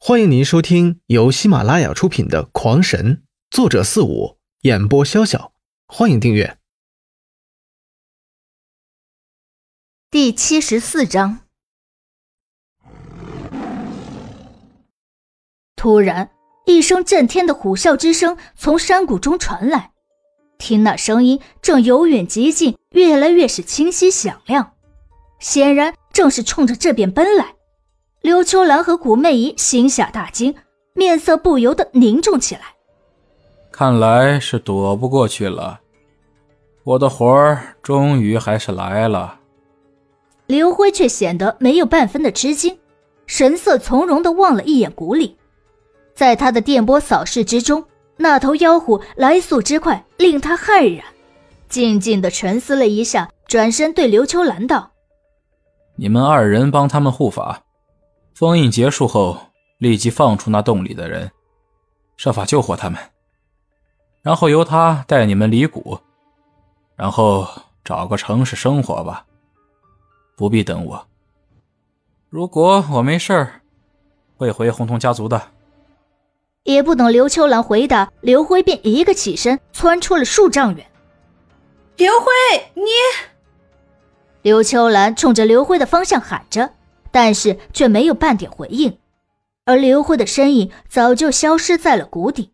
欢迎您收听由喜马拉雅出品的《狂神》，作者四五，演播潇潇。欢迎订阅。第七十四章。突然，一声震天的虎啸之声从山谷中传来，听那声音正由远及近，越来越是清晰响亮，显然正是冲着这边奔来。刘秋兰和古媚姨心下大惊，面色不由得凝重起来。看来是躲不过去了，我的魂儿终于还是来了。刘辉却显得没有半分的吃惊，神色从容的望了一眼谷里，在他的电波扫视之中，那头妖虎来速之快，令他骇然。静静的沉思了一下，转身对刘秋兰道：“你们二人帮他们护法。”封印结束后，立即放出那洞里的人，设法救活他们，然后由他带你们离谷，然后找个城市生活吧，不必等我。如果我没事儿，会回红桐家族的。也不等刘秋兰回答，刘辉便一个起身窜出了数丈远。刘辉，你！刘秋兰冲着刘辉的方向喊着。但是却没有半点回应，而刘辉的身影早就消失在了谷底。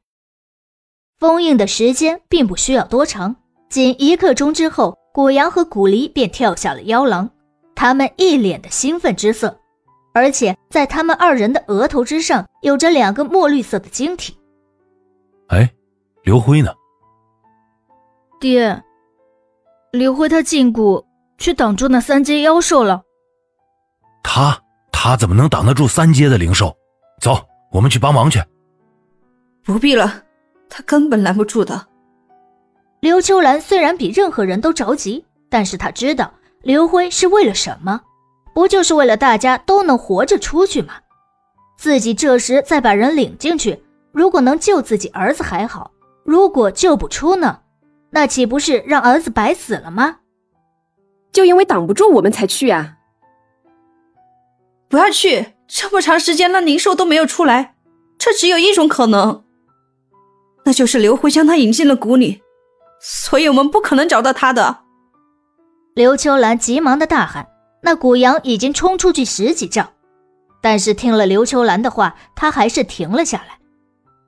封印的时间并不需要多长，仅一刻钟之后，古阳和古离便跳下了妖狼，他们一脸的兴奋之色，而且在他们二人的额头之上有着两个墨绿色的晶体。哎，刘辉呢？爹，刘辉他进谷去挡住那三阶妖兽了。他他怎么能挡得住三阶的灵兽？走，我们去帮忙去。不必了，他根本拦不住的。刘秋兰虽然比任何人都着急，但是她知道刘辉是为了什么，不就是为了大家都能活着出去吗？自己这时再把人领进去，如果能救自己儿子还好，如果救不出呢？那岂不是让儿子白死了吗？就因为挡不住我们才去啊！不要去！这么长时间了，灵兽都没有出来，这只有一种可能，那就是刘辉将他引进了谷里，所以我们不可能找到他的。刘秋兰急忙的大喊：“那古阳已经冲出去十几丈，但是听了刘秋兰的话，他还是停了下来。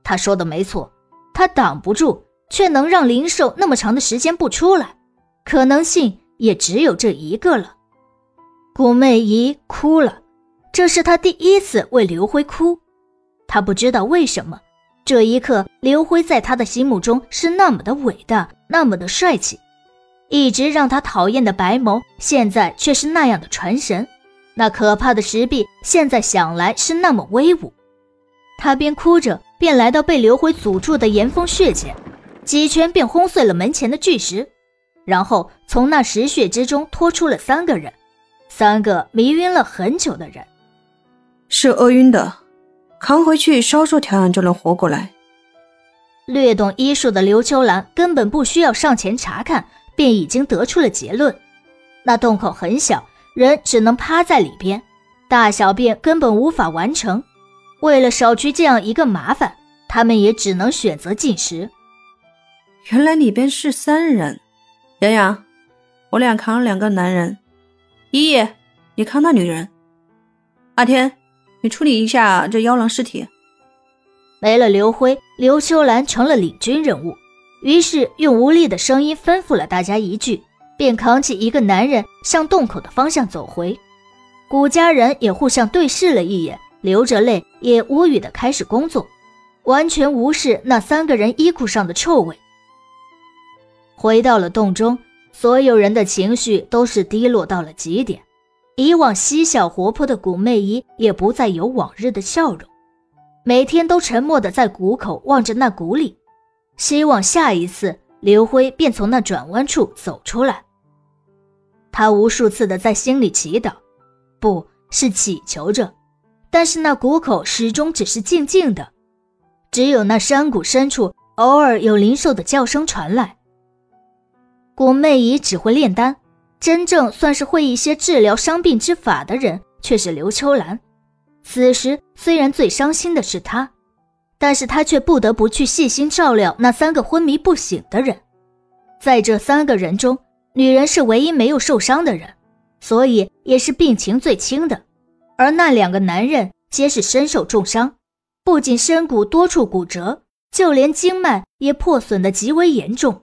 他说的没错，他挡不住，却能让灵兽那么长的时间不出来，可能性也只有这一个了。”古媚仪哭了。这是他第一次为刘辉哭，他不知道为什么，这一刻刘辉在他的心目中是那么的伟大，那么的帅气，一直让他讨厌的白眸，现在却是那样的传神，那可怕的石壁，现在想来是那么威武。他边哭着，边来到被刘辉阻住的岩峰穴前，几拳便轰碎了门前的巨石，然后从那石穴之中拖出了三个人，三个迷晕了很久的人。是饿晕的，扛回去稍作调养就能活过来。略懂医术的刘秋兰根本不需要上前查看，便已经得出了结论。那洞口很小，人只能趴在里边，大小便根本无法完成。为了少去这样一个麻烦，他们也只能选择进食。原来里边是三人，洋洋，我俩扛了两个男人，依依，你扛那女人，阿天。你处理一下这妖狼尸体。没了刘辉，刘秋兰成了领军人物，于是用无力的声音吩咐了大家一句，便扛起一个男人向洞口的方向走回。古家人也互相对视了一眼，流着泪也无语的开始工作，完全无视那三个人衣裤上的臭味。回到了洞中，所有人的情绪都是低落到了极点。以往嬉笑活泼的古媚姨也不再有往日的笑容，每天都沉默的在谷口望着那谷里，希望下一次刘辉便从那转弯处走出来。他无数次的在心里祈祷，不是祈求着，但是那谷口始终只是静静的，只有那山谷深处偶尔有灵兽的叫声传来。古媚姨只会炼丹。真正算是会一些治疗伤病之法的人，却是刘秋兰。此时虽然最伤心的是他，但是他却不得不去细心照料那三个昏迷不醒的人。在这三个人中，女人是唯一没有受伤的人，所以也是病情最轻的。而那两个男人皆是身受重伤，不仅身骨多处骨折，就连经脉也破损的极为严重。